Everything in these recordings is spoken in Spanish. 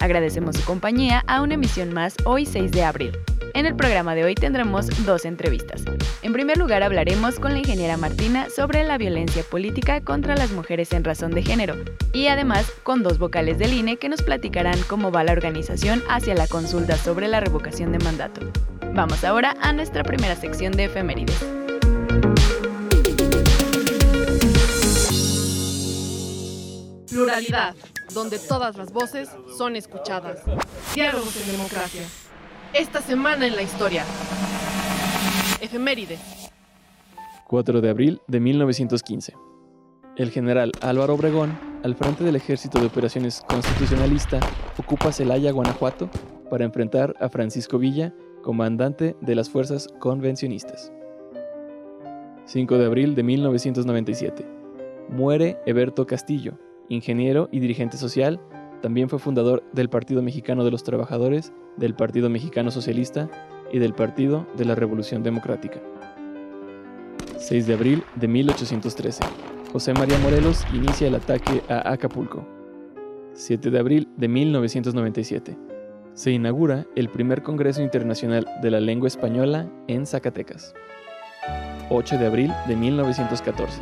Agradecemos su compañía a una emisión más hoy 6 de abril. En el programa de hoy tendremos dos entrevistas. En primer lugar hablaremos con la ingeniera Martina sobre la violencia política contra las mujeres en razón de género y además con dos vocales del INE que nos platicarán cómo va la organización hacia la consulta sobre la revocación de mandato. Vamos ahora a nuestra primera sección de efemérides. Pluralidad, donde todas las voces son escuchadas. Diálogos en democracia. Esta semana en la historia. Efemérides. 4 de abril de 1915. El general Álvaro Obregón, al frente del Ejército de Operaciones Constitucionalista, ocupa Celaya, Guanajuato, para enfrentar a Francisco Villa comandante de las fuerzas convencionistas. 5 de abril de 1997. Muere Eberto Castillo, ingeniero y dirigente social, también fue fundador del Partido Mexicano de los Trabajadores, del Partido Mexicano Socialista y del Partido de la Revolución Democrática. 6 de abril de 1813. José María Morelos inicia el ataque a Acapulco. 7 de abril de 1997 se inaugura el primer Congreso Internacional de la Lengua Española en Zacatecas. 8 de abril de 1914.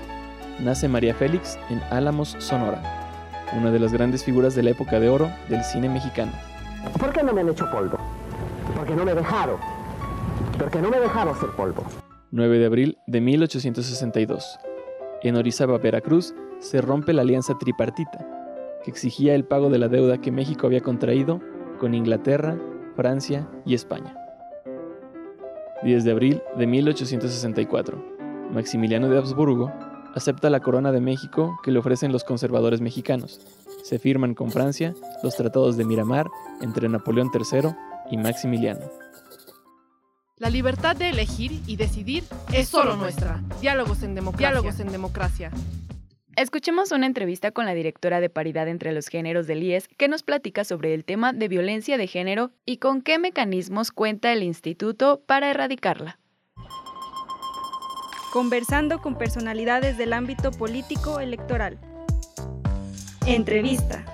Nace María Félix en Álamos, Sonora, una de las grandes figuras de la época de oro del cine mexicano. ¿Por qué no me han hecho polvo? Porque no me dejaron. Porque no me dejaron ser polvo. 9 de abril de 1862. En Orizaba, Veracruz, se rompe la alianza tripartita, que exigía el pago de la deuda que México había contraído con Inglaterra, Francia y España. 10 de abril de 1864. Maximiliano de Habsburgo acepta la corona de México que le ofrecen los conservadores mexicanos. Se firman con Francia los tratados de Miramar entre Napoleón III y Maximiliano. La libertad de elegir y decidir es solo nuestra. Diálogos en democracia. Diálogos en democracia. Escuchemos una entrevista con la directora de Paridad entre los Géneros del IES que nos platica sobre el tema de violencia de género y con qué mecanismos cuenta el instituto para erradicarla. Conversando con personalidades del ámbito político electoral. Entrevista.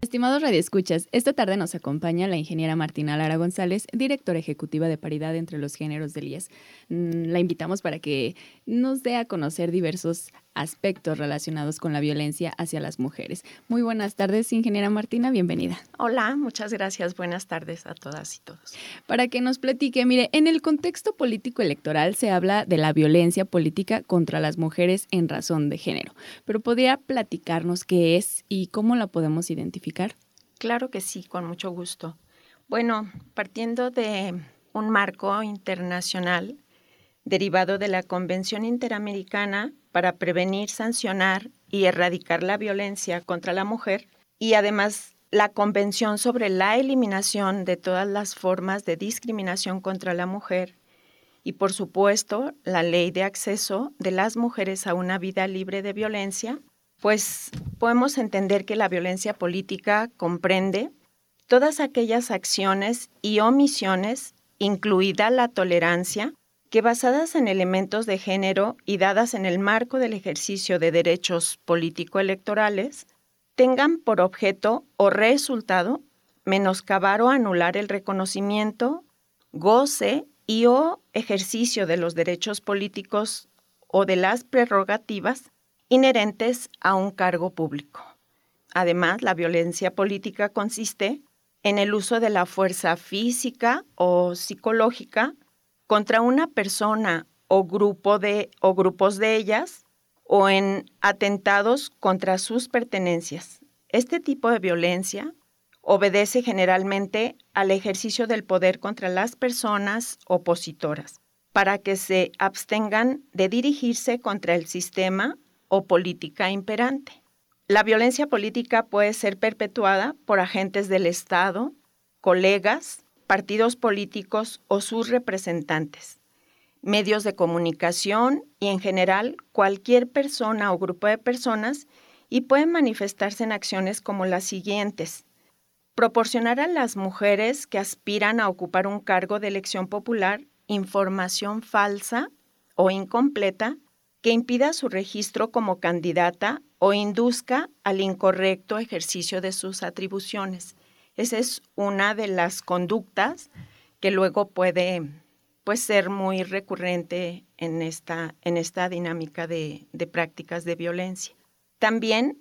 Estimados radioescuchas, esta tarde nos acompaña la ingeniera Martina Lara González, directora ejecutiva de Paridad entre los Géneros del IES. Mm, la invitamos para que nos dé a conocer diversos aspectos relacionados con la violencia hacia las mujeres. Muy buenas tardes, ingeniera Martina, bienvenida. Hola, muchas gracias. Buenas tardes a todas y todos. Para que nos platique, mire, en el contexto político electoral se habla de la violencia política contra las mujeres en razón de género, pero ¿podría platicarnos qué es y cómo la podemos identificar? Claro que sí, con mucho gusto. Bueno, partiendo de un marco internacional derivado de la Convención Interamericana para prevenir, sancionar y erradicar la violencia contra la mujer y además la Convención sobre la eliminación de todas las formas de discriminación contra la mujer y por supuesto la ley de acceso de las mujeres a una vida libre de violencia, pues podemos entender que la violencia política comprende todas aquellas acciones y omisiones, incluida la tolerancia, que basadas en elementos de género y dadas en el marco del ejercicio de derechos político-electorales, tengan por objeto o resultado menoscabar o anular el reconocimiento, goce y o ejercicio de los derechos políticos o de las prerrogativas inherentes a un cargo público. Además, la violencia política consiste en el uso de la fuerza física o psicológica contra una persona o grupo de o grupos de ellas o en atentados contra sus pertenencias. Este tipo de violencia obedece generalmente al ejercicio del poder contra las personas opositoras para que se abstengan de dirigirse contra el sistema o política imperante. La violencia política puede ser perpetuada por agentes del Estado, colegas, partidos políticos o sus representantes, medios de comunicación y en general cualquier persona o grupo de personas y pueden manifestarse en acciones como las siguientes. Proporcionar a las mujeres que aspiran a ocupar un cargo de elección popular información falsa o incompleta que impida su registro como candidata o induzca al incorrecto ejercicio de sus atribuciones. Esa es una de las conductas que luego puede pues, ser muy recurrente en esta, en esta dinámica de, prácticas de violencia. También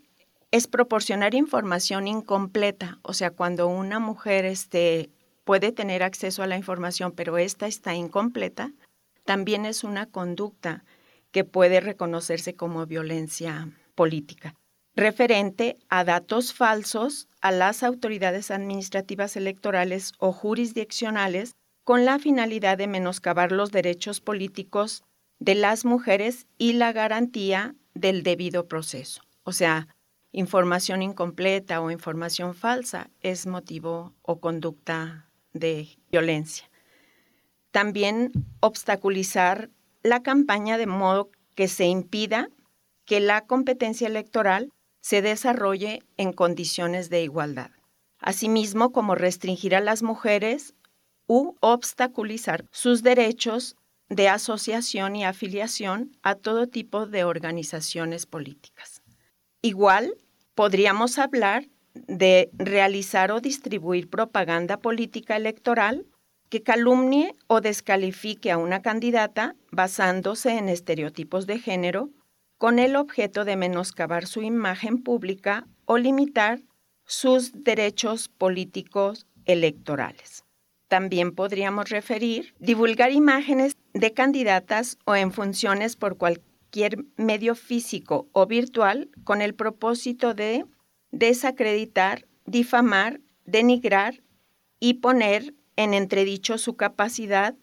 es proporcionar información incompleta, o sea, cuando una mujer este, puede tener acceso a la información, pero esta está incompleta, también es una conducta que puede reconocerse como violencia política, referente a datos falsos a las autoridades administrativas electorales o jurisdiccionales con la finalidad de menoscabar los derechos políticos de las mujeres y la garantía del debido proceso. O sea, información incompleta o información falsa es motivo o conducta de violencia. También obstaculizar la campaña de modo que se impida que la competencia electoral se desarrolle en condiciones de igualdad. Asimismo, como restringir a las mujeres u obstaculizar sus derechos de asociación y afiliación a todo tipo de organizaciones políticas. Igual, podríamos hablar de realizar o distribuir propaganda política electoral que calumnie o descalifique a una candidata basándose en estereotipos de género con el objeto de menoscabar su imagen pública o limitar sus derechos políticos electorales. También podríamos referir divulgar imágenes de candidatas o en funciones por cualquier medio físico o virtual con el propósito de desacreditar, difamar, denigrar y poner en entredicho su capacidad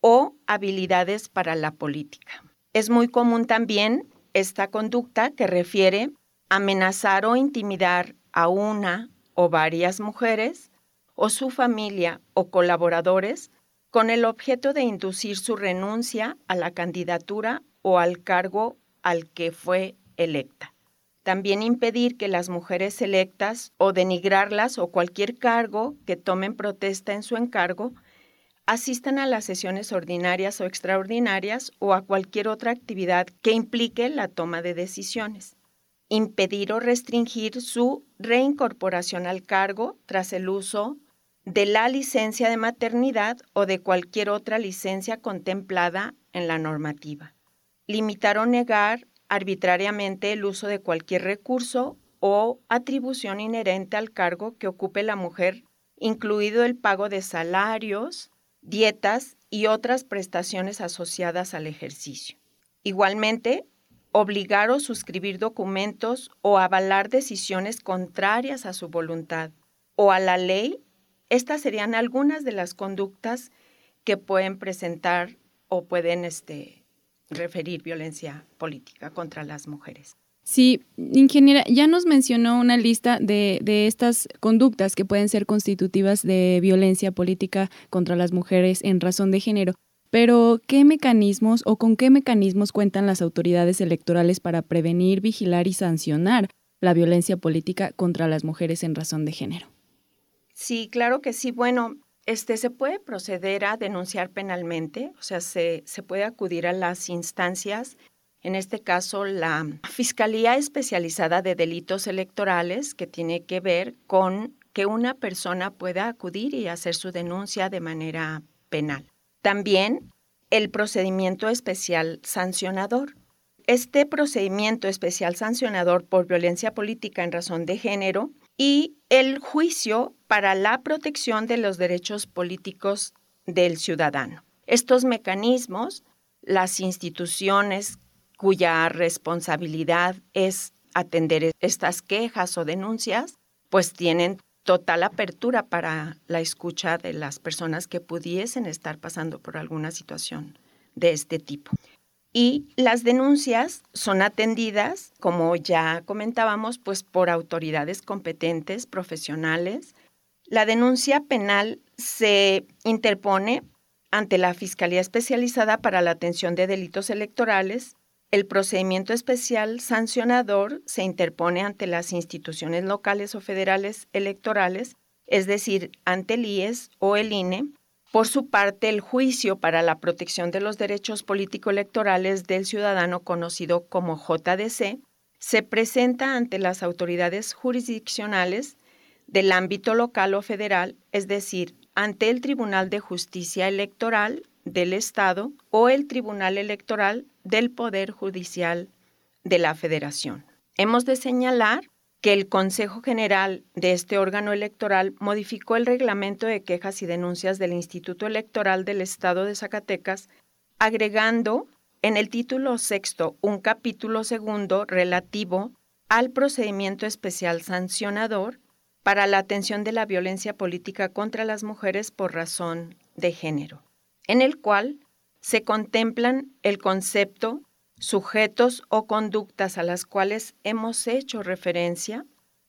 o habilidades para la política. Es muy común también esta conducta que refiere amenazar o intimidar a una o varias mujeres o su familia o colaboradores con el objeto de inducir su renuncia a la candidatura o al cargo al que fue electa. También impedir que las mujeres electas o denigrarlas o cualquier cargo que tomen protesta en su encargo asistan a las sesiones ordinarias o extraordinarias o a cualquier otra actividad que implique la toma de decisiones. Impedir o restringir su reincorporación al cargo tras el uso de la licencia de maternidad o de cualquier otra licencia contemplada en la normativa. Limitar o negar arbitrariamente el uso de cualquier recurso o atribución inherente al cargo que ocupe la mujer, incluido el pago de salarios, dietas y otras prestaciones asociadas al ejercicio. Igualmente, obligar o suscribir documentos o avalar decisiones contrarias a su voluntad o a la ley, estas serían algunas de las conductas que pueden presentar o pueden este, referir violencia política contra las mujeres. Sí, ingeniera, ya nos mencionó una lista de, de, estas conductas que pueden ser constitutivas de violencia política contra las mujeres en razón de género, pero ¿qué mecanismos o con qué mecanismos cuentan las autoridades electorales para prevenir, vigilar y sancionar la violencia política contra las mujeres en razón de género? Sí, claro que sí. Bueno, este, se puede proceder a denunciar penalmente, o sea, se, se puede acudir a las instancias en este caso la Fiscalía Especializada de Delitos Electorales, que tiene que ver con que una persona pueda acudir y hacer su denuncia de manera penal. También el procedimiento especial sancionador. Este procedimiento especial sancionador por violencia política en razón de género y el juicio para la protección de los derechos políticos del ciudadano. Estos mecanismos, las instituciones cuya responsabilidad es atender estas quejas o denuncias, pues tienen total apertura para la escucha de las personas que pudiesen estar pasando por alguna situación de este tipo. Y las denuncias son atendidas, como ya comentábamos, pues por autoridades competentes, profesionales. La denuncia penal se interpone ante la Fiscalía Especializada para la Atención de Delitos Electorales. El procedimiento especial sancionador se interpone ante las instituciones locales o federales electorales, es decir, ante el IES o el INE. Por su parte, el juicio para la protección de los derechos político-electorales del ciudadano conocido como JDC se presenta ante las autoridades jurisdiccionales del ámbito local o federal, es decir, ante el Tribunal de Justicia Electoral del Estado o el Tribunal Electoral del Poder Judicial de la Federación. Hemos de señalar que el Consejo General de este órgano electoral modificó el reglamento de quejas y denuncias del Instituto Electoral del Estado de Zacatecas, agregando en el título sexto un capítulo segundo relativo al procedimiento especial sancionador para la atención de la violencia política contra las mujeres por razón de género, en el cual se contemplan el concepto, sujetos o conductas a las cuales hemos hecho referencia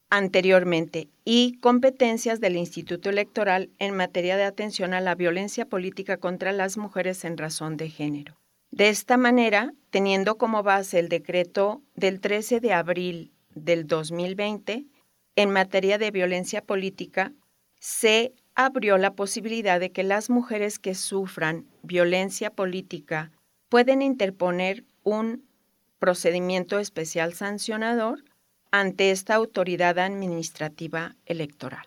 anteriormente y competencias del Instituto Electoral en materia de atención a la violencia política contra las mujeres en razón de género. De esta manera, teniendo como base el decreto del 13 de abril del 2020, en materia de violencia política, se abrió la posibilidad de que las mujeres que sufran violencia política pueden interponer un procedimiento especial sancionador ante esta autoridad administrativa electoral.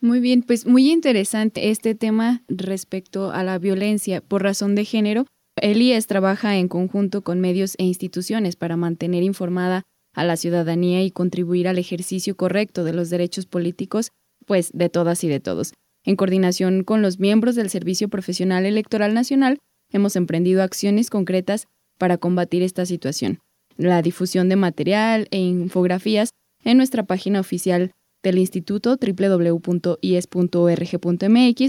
Muy bien, pues muy interesante este tema respecto a la violencia por razón de género. El IES trabaja en conjunto con medios e instituciones para mantener informada a la ciudadanía y contribuir al ejercicio correcto de los derechos políticos, pues de todas y de todos. En coordinación con los miembros del Servicio Profesional Electoral Nacional, hemos emprendido acciones concretas para combatir esta situación. La difusión de material e infografías en nuestra página oficial del instituto www.ies.org.mx,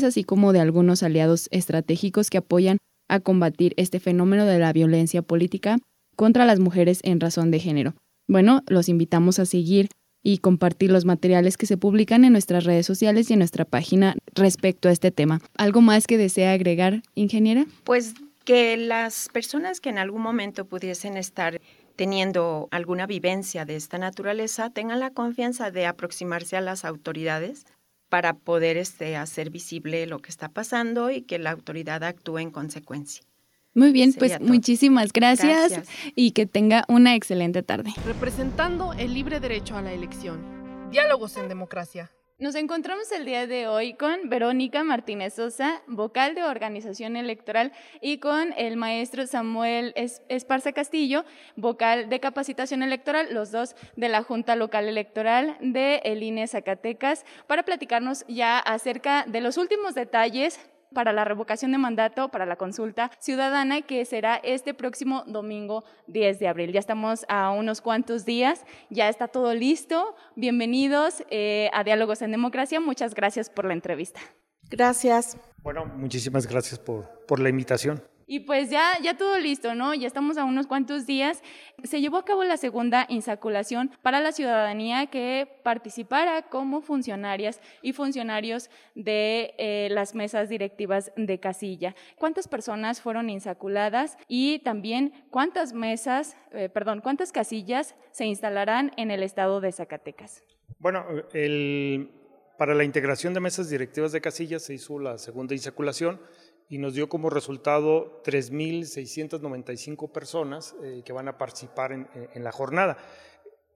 así como de algunos aliados estratégicos que apoyan a combatir este fenómeno de la violencia política contra las mujeres en razón de género. Bueno, los invitamos a seguir y compartir los materiales que se publican en nuestras redes sociales y en nuestra página respecto a este tema. ¿Algo más que desea agregar, ingeniera? Pues que las personas que en algún momento pudiesen estar teniendo alguna vivencia de esta naturaleza tengan la confianza de aproximarse a las autoridades para poder este, hacer visible lo que está pasando y que la autoridad actúe en consecuencia. Muy bien, pues muchísimas gracias, y que tenga una excelente tarde. Representando el libre derecho a la elección. Diálogos en democracia. Nos encontramos el día de hoy con Verónica Martínez Sosa, vocal de organización electoral, y con el maestro Samuel Esparza Castillo, vocal de capacitación electoral, los dos de la Junta Local Electoral de el INE Zacatecas, para platicarnos ya acerca de los últimos detalles para la revocación de mandato para la consulta ciudadana que será este próximo domingo 10 de abril. Ya estamos a unos cuantos días, ya está todo listo. Bienvenidos eh, a Diálogos en Democracia. Muchas gracias por la entrevista. Gracias. Bueno, muchísimas gracias por, por la invitación. Y pues ya, ya todo listo, ¿no? Ya estamos a unos cuantos días. Se llevó a cabo la segunda insaculación para la ciudadanía que participara como funcionarias y funcionarios de eh, las mesas directivas de casilla. ¿Cuántas personas fueron insaculadas y también cuántas mesas, eh, perdón, cuántas casillas se instalarán en el estado de Zacatecas? Bueno, el, para la integración de mesas directivas de casillas se hizo la segunda insaculación y nos dio como resultado 3.695 personas eh, que van a participar en, la jornada.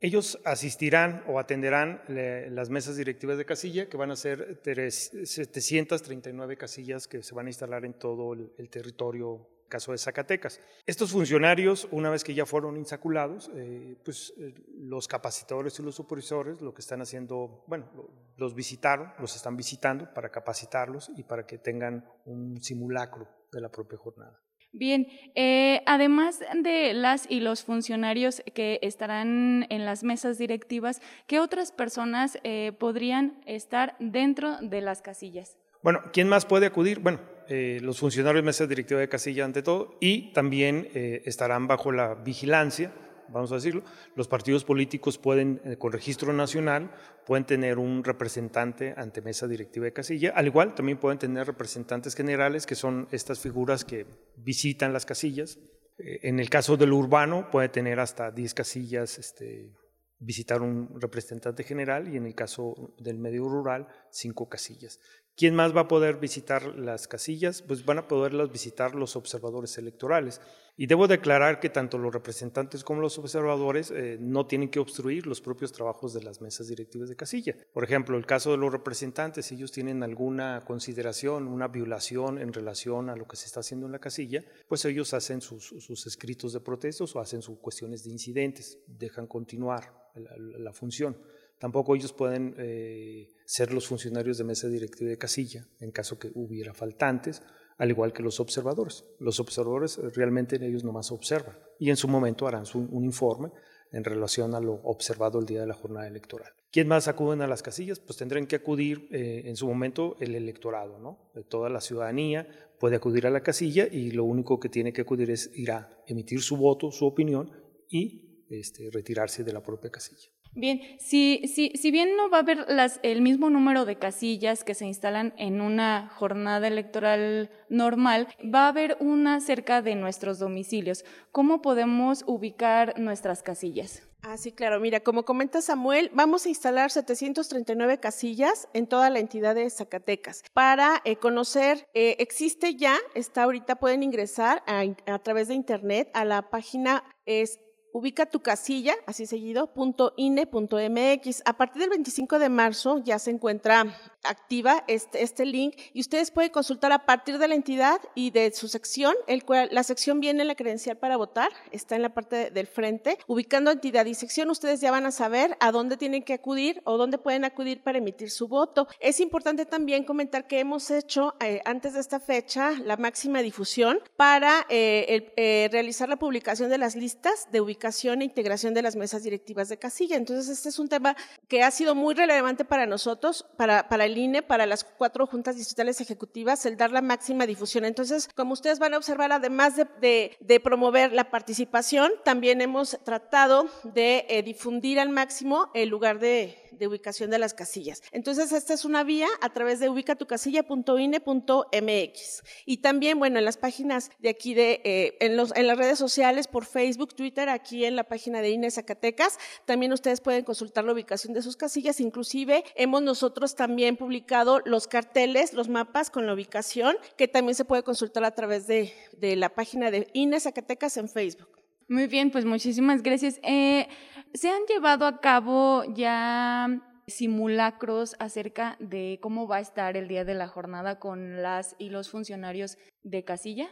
Ellos asistirán o atenderán las mesas directivas de casilla, que van a ser 739 casillas que se van a instalar en todo el, territorio caso de Zacatecas. Estos funcionarios, una vez que ya fueron insaculados, eh, pues eh, los capacitadores y los supervisores lo que están haciendo, bueno, los visitaron, los están visitando para capacitarlos y para que tengan un simulacro de la propia jornada. Bien, eh, además de las y los funcionarios que estarán en las mesas directivas, ¿qué otras personas podrían estar dentro de las casillas? Bueno, ¿quién más puede acudir? Bueno, eh, los funcionarios de mesa directiva de casilla ante todo y también eh, estarán bajo la vigilancia, vamos a decirlo. Los partidos políticos pueden, eh, con registro nacional, pueden tener un representante ante mesa directiva de casilla. Al igual, también pueden tener representantes generales, que son estas figuras que visitan las casillas. en el caso del urbano, puede tener hasta 10 casillas este, visitar un representante general y en el caso del medio rural, cinco casillas. ¿Quién más va a poder visitar las casillas? Pues van a poderlas visitar los observadores electorales. Y debo declarar que tanto los representantes como los observadores eh, no tienen que obstruir los propios trabajos de las mesas directivas de casilla. Por ejemplo, el caso de los representantes, si ellos tienen alguna consideración, una violación en relación a lo que se está haciendo en la casilla, pues ellos hacen sus, escritos de protestos o hacen sus cuestiones de incidentes, dejan continuar la función. Tampoco ellos pueden eh, ser los funcionarios de mesa directiva de casilla en caso que hubiera faltantes, al igual que los observadores. Los observadores eh, realmente ellos nomás observan y en su momento harán un informe en relación a lo observado el día de la jornada electoral. ¿Quién más acuden a las casillas? Pues tendrán que acudir eh, en su momento el electorado, ¿no? Toda la ciudadanía puede acudir a la casilla y lo único que tiene que acudir es ir a emitir su voto, su opinión y este, retirarse de la propia casilla. Bien, si, si, si bien no va a haber las, el mismo número de casillas que se instalan en una jornada electoral normal, va a haber una cerca de nuestros domicilios. ¿Cómo podemos ubicar nuestras casillas? Ah, sí, claro. Mira, como comenta Samuel, vamos a instalar 739 casillas en toda la entidad de Zacatecas. Para eh, conocer, eh, existe ya, está ahorita, pueden ingresar a, a través de internet a la página es ubica tu casilla, así seguido, .ine.mx. A partir del 25 de marzo ya se encuentra activa este, este link y ustedes pueden consultar a partir de la entidad y de su sección, el cual, la sección viene en la credencial para votar, está en la parte del frente. Ubicando entidad y sección, ustedes ya van a saber a dónde tienen que acudir o dónde pueden acudir para emitir su voto. Es importante también comentar que hemos hecho eh, antes de esta fecha la máxima difusión para eh, eh, realizar la publicación de las listas de ubicación e integración de las mesas directivas de casilla. Entonces, este es un tema que ha sido muy relevante para nosotros, para, para el INE para las cuatro juntas distritales ejecutivas el dar la máxima difusión. Entonces, como ustedes van a observar, además de, promover la participación, también hemos tratado de eh, difundir al máximo el lugar de, ubicación de las casillas. Entonces, esta es una vía a través de ubicatucasilla.ine.mx. Y también, bueno, en las páginas de aquí, de, eh, en, los, en las redes sociales, por Facebook, Twitter, aquí en la página de INE Zacatecas, también ustedes pueden consultar la ubicación de sus casillas. Inclusive, hemos nosotros también publicado los carteles, los mapas con la ubicación, que también se puede consultar a través de, la página de INE Zacatecas en Facebook. Muy bien, pues muchísimas gracias. Eh, ¿Se han llevado a cabo ya simulacros acerca de cómo va a estar el día de la jornada con las y los funcionarios de casilla?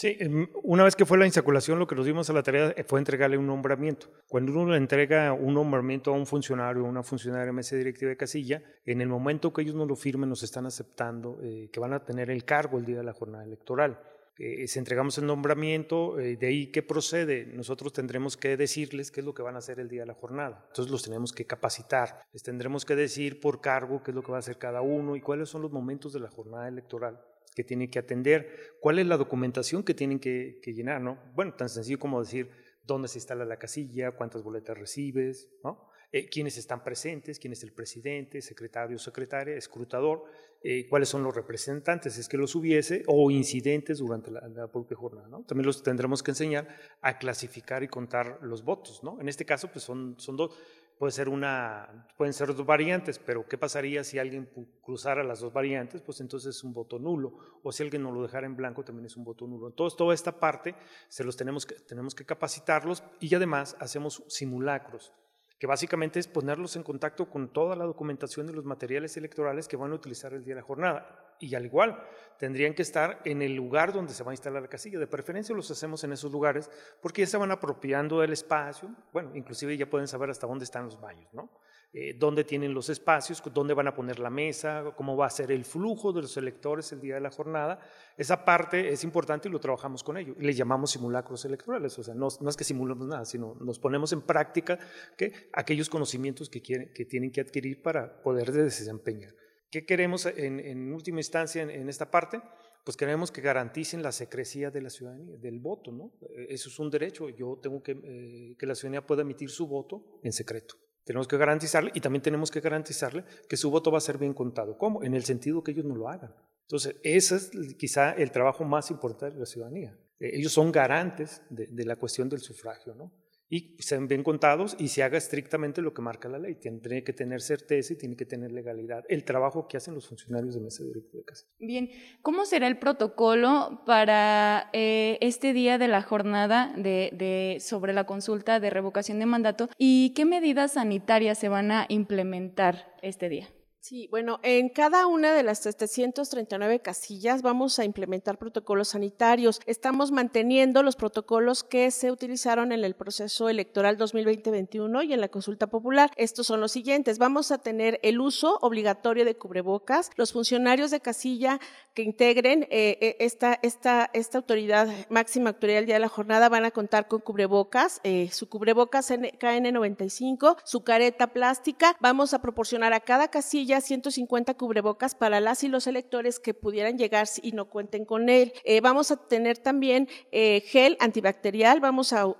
Sí, em, una vez que fue la insaculación, lo que nos dimos a la tarea fue entregarle un nombramiento. Cuando uno le entrega un nombramiento a un funcionario o una funcionaria de mesa directiva de casilla, en el momento que ellos nos lo firmen, nos están aceptando eh, que van a tener el cargo el día de la jornada electoral. Eh, si entregamos el nombramiento, eh, de ahí qué procede, nosotros tendremos que decirles qué es lo que van a hacer el día de la jornada. Entonces los tenemos que capacitar, les tendremos que decir por cargo qué es lo que va a hacer cada uno y cuáles son los momentos de la jornada electoral que tienen que atender, cuál es la documentación que tienen que, llenar, ¿no? Bueno, tan sencillo como decir dónde se instala la casilla, cuántas boletas recibes, ¿no? Eh, quiénes están presentes, quién es el presidente, secretario, secretaria, escrutador, eh, cuáles son los representantes, es que los hubiese, o incidentes durante la, propia jornada. ¿no? También los tendremos que enseñar a clasificar y contar los votos. ¿no? En este caso, pues son dos puede ser una, pueden ser dos variantes, pero ¿qué pasaría si alguien cruzara las dos variantes? Pues entonces es un voto nulo. O si alguien no lo dejara en blanco, también es un voto nulo. Entonces, toda esta parte se los tenemos que, tenemos que capacitarlos y además hacemos simulacros, que básicamente es ponerlos en contacto con toda la documentación de los materiales electorales que van a utilizar el día de la jornada. Y al igual tendrían que estar en el lugar donde se va a instalar la casilla. De preferencia los hacemos en esos lugares porque ya se van apropiando del espacio, bueno, inclusive ya pueden saber hasta dónde están los baños, ¿no? Eh, dónde tienen los espacios, dónde van a poner la mesa, cómo va a ser el flujo de los electores el día de la jornada. Esa parte es importante y lo trabajamos con ellos. Les llamamos simulacros electorales, o sea, no, es que simulemos nada, sino nos ponemos en práctica que aquellos conocimientos que, quieren, que tienen que adquirir para poder desempeñar. ¿Qué queremos en, última instancia en, esta parte? Pues queremos que garanticen la secrecía de la ciudadanía, del voto, ¿no? Eso es un derecho. Yo tengo que eh, que la ciudadanía pueda emitir su voto en secreto. Tenemos que garantizarle y también tenemos que garantizarle que su voto va a ser bien contado. ¿Cómo? En el sentido que ellos no lo hagan. Entonces, ese es quizá el trabajo más importante de la ciudadanía. Eh, ellos son garantes de, de la cuestión del sufragio, ¿no? Y sean bien contados y se haga estrictamente lo que marca la ley. Tiene que tener certeza y tiene que tener legalidad. El trabajo que hacen los funcionarios de mesa directa de casa. Bien, ¿cómo será el protocolo para eh, este día de la jornada de, de, sobre la consulta de revocación de mandato y qué medidas sanitarias se van a implementar este día? Sí, bueno, en cada una de las 739 casillas vamos a implementar protocolos sanitarios. Estamos manteniendo los protocolos que se utilizaron en el proceso electoral 2020-21 y en la consulta popular. Estos son los siguientes. Vamos a tener el uso obligatorio de cubrebocas. Los funcionarios de casilla que integren eh, eh, esta, esta, esta autoridad, máxima autoridad del día de la jornada, van a contar con cubrebocas, eh, su cubrebocas KN95, su careta plástica. Vamos a proporcionar a cada casilla 150 cubrebocas para las y los electores que pudieran llegar y no cuenten con él. Eh, vamos a tener también eh, gel antibacterial, vamos a,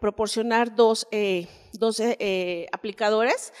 proporcionar dos, eh, dos aplicadores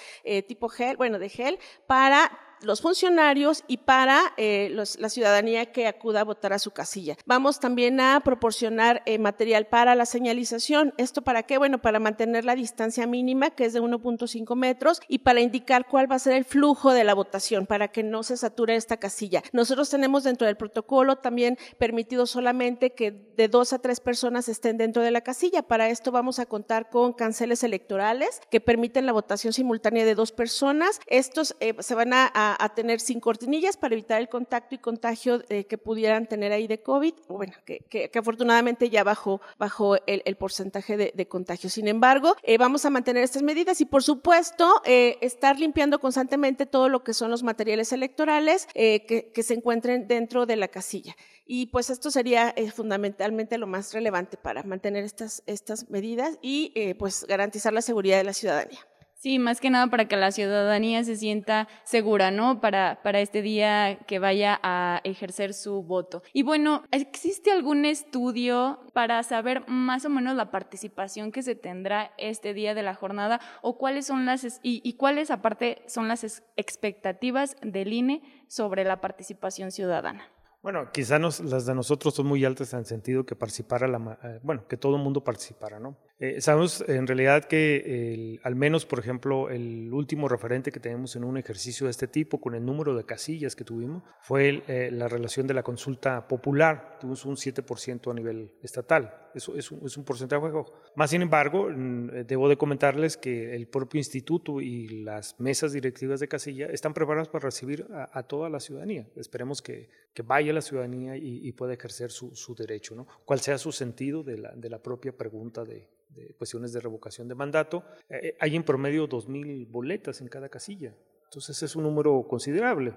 tipo gel, bueno, de gel, para los funcionarios y para eh, la ciudadanía que acuda a votar a su casilla. Vamos también a proporcionar eh, material para la señalización. ¿Esto para qué? Bueno, para mantener la distancia mínima, que es de 1.5 metros, y para indicar cuál va a ser el flujo de la votación, para que no se sature esta casilla. Nosotros tenemos dentro del protocolo también permitido solamente que de dos a tres personas estén dentro de la casilla. Para esto vamos a contar con canceles electorales que permiten la votación simultánea de dos personas. Estos eh, se van a a, tener sin cortinillas para evitar el contacto y contagio eh, que pudieran tener ahí de COVID, bueno, que, afortunadamente ya bajó, bajó el, porcentaje de, contagio. Sin embargo, eh, vamos a mantener estas medidas y, por supuesto, eh, estar limpiando constantemente todo lo que son los materiales electorales que, se encuentren dentro de la casilla. Y pues esto sería fundamentalmente lo más relevante para mantener estas, estas medidas y pues garantizar la seguridad de la ciudadanía. Sí, más que nada para que la ciudadanía se sienta segura, ¿no? Para, para este día que vaya a ejercer su voto. Y bueno, ¿existe algún estudio para saber más o menos la participación que se tendrá este día de la jornada o cuáles son las, y, cuáles aparte son las expectativas del INE sobre la participación ciudadana? Bueno, quizás las de nosotros son muy altas en el sentido que participara la, eh, bueno, que todo el mundo participara, ¿no? Eh, sabemos en realidad que al menos, por ejemplo, el último referente que tenemos en un ejercicio de este tipo, con el número de casillas que tuvimos, fue eh, la relación de la consulta popular. Tuvimos un 7% a nivel estatal. Eso es un, es un porcentaje bajo. Más sin embargo, mm, debo de comentarles que el propio instituto y las mesas directivas de casilla están preparadas para recibir a, toda la ciudadanía. Esperemos que, que vaya la ciudadanía y, pueda ejercer su, su, derecho, ¿no? Cuál sea su sentido de la, de la propia pregunta de, de cuestiones de revocación de mandato. Eh, eh, hay en promedio 2.000 boletas en cada casilla. Entonces es un número considerable.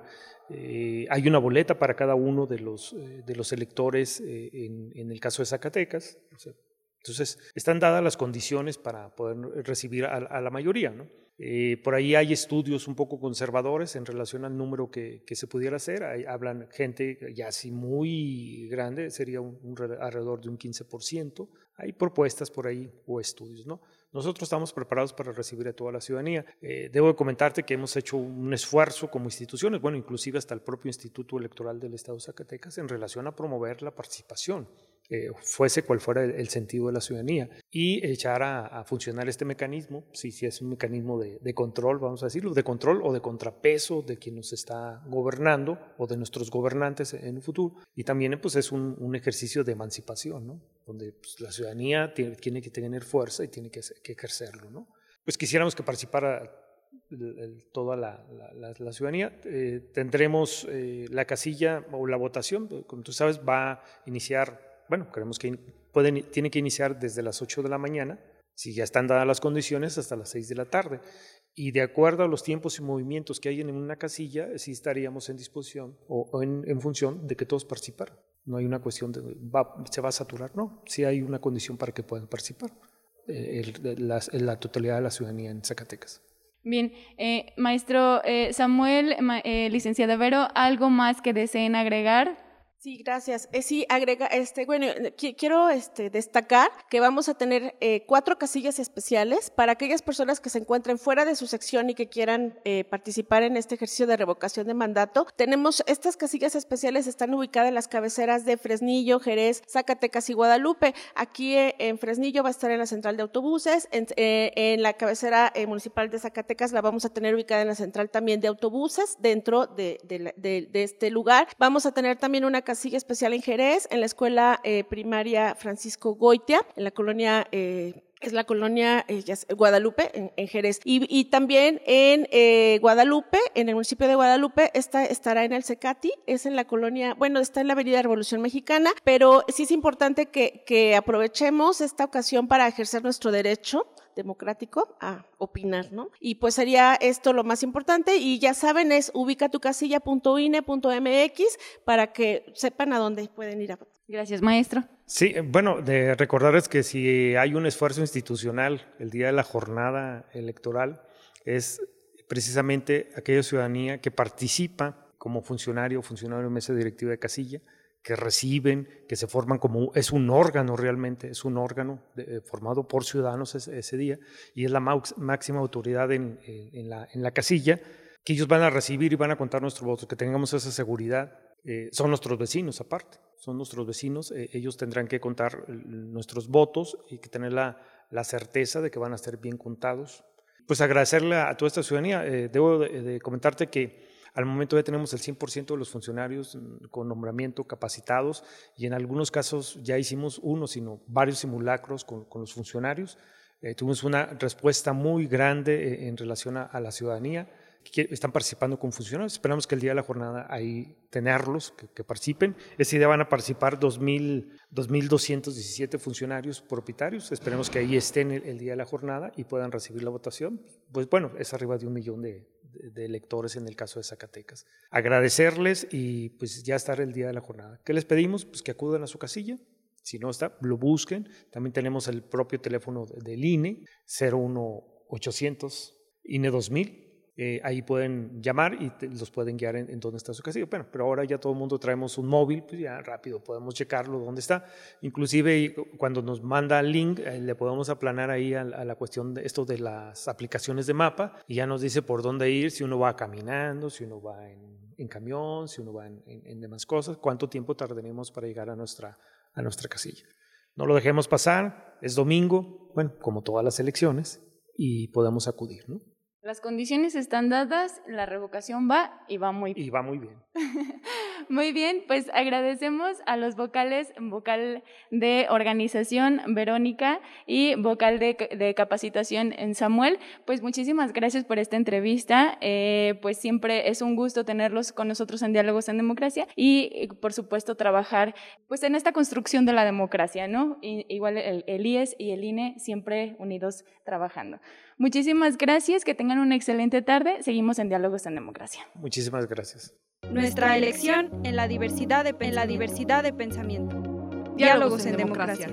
Eh, hay una boleta para cada uno de los, de los electores en, el caso de Zacatecas. entonces están dadas las condiciones para poder recibir a, la mayoría. ¿no? por ahí hay estudios un poco conservadores en relación al número que, que se pudiera hacer. hablan gente ya así muy grande, sería un, alrededor de un 15%. Hay propuestas por ahí o estudios, ¿no? Nosotros estamos preparados para recibir a toda la ciudadanía. Eh, debo comentarte que hemos hecho un esfuerzo como instituciones, bueno, inclusive hasta el propio Instituto Electoral del Estado de Zacatecas, en relación a promover la participación eh, fuese cual fuera el, sentido de la ciudadanía, y echar a, funcionar este mecanismo, si, si es un mecanismo de, control, vamos a decirlo, de control o de contrapeso de quien nos está gobernando o de nuestros gobernantes en el futuro, y también pues es un, ejercicio de emancipación, ¿no? donde pues, la ciudadanía tiene, tiene, que tener fuerza y tiene que, ejercerlo. ¿no? Pues quisiéramos que participara toda la, ciudadanía. Eh, tendremos eh, la casilla o la votación, como tú sabes, va a iniciar, bueno, creemos que pueden, tiene que iniciar desde las 8 de la mañana, si ya están dadas las condiciones, hasta las 6 de la tarde. Y de acuerdo a los tiempos y movimientos que hay en una casilla, sí estaríamos en disposición o, en, función de que todos participaran. No hay una cuestión de se va a saturar, no. Sí hay una condición para que puedan participar eh, la totalidad de la ciudadanía en Zacatecas. Bien, eh, maestro eh, Samuel, eh, licenciado Vero, ¿algo más que deseen agregar? Sí, gracias. Eh, sí, agrega, este, bueno, eh, quiero este, destacar que vamos a tener eh, cuatro casillas especiales para aquellas personas que se encuentren fuera de su sección y que quieran participar en este ejercicio de revocación de mandato. Tenemos estas casillas especiales están ubicadas en las cabeceras de Fresnillo, Jerez, Zacatecas y Guadalupe. Aquí en Fresnillo va a estar en la central de autobuses, en, la cabecera municipal de Zacatecas la vamos a tener ubicada en la central también de autobuses dentro de, de este lugar. Vamos a tener también una casilla especial en Jerez, en la escuela eh, primaria Francisco Goitia, en la colonia eh, es la colonia eh, Guadalupe, en, Jerez. Y, también en Guadalupe, en el municipio de Guadalupe, está, estará en el Secati, es en la colonia, bueno, está en la Avenida Revolución Mexicana, pero sí es importante que, que aprovechemos esta ocasión para ejercer nuestro derecho democrático a opinar, ¿no? Y pues sería esto lo más importante y ya saben es ubicatucasilla.ine.mx para que sepan a dónde pueden ir a votar. Gracias, maestro. Sí, bueno, de recordarles que si hay un esfuerzo institucional el día de la jornada electoral es precisamente aquella ciudadanía que participa como funcionario o funcionario de mesa directiva de casilla, que reciben, que se forman como, es un órgano realmente, es un órgano eh, formado por ciudadanos ese, día y es la máxima autoridad en, la, casilla, que ellos van a recibir y van a contar nuestros votos, que tengamos esa seguridad. Eh, son nuestros vecinos aparte, son nuestros vecinos, eh, ellos tendrán que contar nuestros votos y que tener la, certeza de que van a ser bien contados. Pues agradecerle a, toda esta ciudadanía, debo de comentarte que al momento ya tenemos el 100% de los funcionarios mm, con nombramiento capacitados y en algunos casos ya hicimos uno, sino varios simulacros con, los funcionarios. Eh, tuvimos una respuesta muy grande eh, en relación a, la ciudadanía están participando con funcionarios. Esperamos que el día de la jornada ahí tenerlos, que, participen. Ese día van a participar 2.217 funcionarios propietarios. Esperemos que ahí estén el, día de la jornada y puedan recibir la votación. Pues bueno, es arriba de un millón de, de, electores en el caso de Zacatecas. Agradecerles y pues ya estar el día de la jornada. ¿Qué les pedimos? Pues que acudan a su casilla. Si no está, lo busquen. También tenemos el propio teléfono del INE, 01800 INE 2000 eh, ahí pueden llamar y los pueden guiar en, dónde está su casilla. Bueno, pero ahora ya todo el mundo traemos un móvil, pues ya rápido podemos checarlo dónde está. Inclusive cuando nos manda el link, eh, le podemos aplanar ahí a, la cuestión de esto de las aplicaciones de mapa y ya nos dice por dónde ir, si uno va caminando, si uno va en, camión, si uno va en, demás cosas, cuánto tiempo tardaremos para llegar a nuestra, a nuestra casilla. No lo dejemos pasar, es domingo, bueno, como todas las elecciones, y podemos acudir, ¿no? Las condiciones están dadas, la revocación va y va muy bien. Y va muy bien. muy bien, pues agradecemos a los vocales, vocal de organización Verónica y vocal de, capacitación en Samuel. Pues muchísimas gracias por esta entrevista. Eh, pues siempre es un gusto tenerlos con nosotros en Diálogos en Democracia y por supuesto trabajar pues en esta construcción de la democracia, ¿no? igual el, el IES y el INE siempre unidos trabajando. Muchísimas gracias, que tengan una excelente tarde. Seguimos en Diálogos en Democracia. Muchísimas gracias. Nuestra elección en la diversidad de, en la diversidad de pensamiento. Diálogos, en, democracia.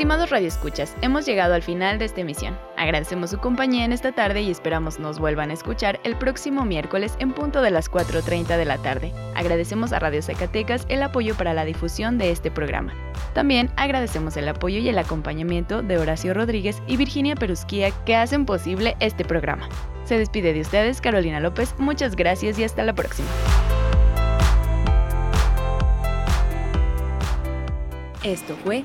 Estimados radioescuchas, hemos llegado al final de esta emisión. Agradecemos su compañía en esta tarde y esperamos nos vuelvan a escuchar el próximo miércoles en punto de las 4.30 de la tarde. Agradecemos a Radio Zacatecas el apoyo para la difusión de este programa. También agradecemos el apoyo y el acompañamiento de Horacio Rodríguez y Virginia Perusquía que hacen posible este programa. Se despide de ustedes Carolina López, muchas gracias y hasta la próxima. Esto fue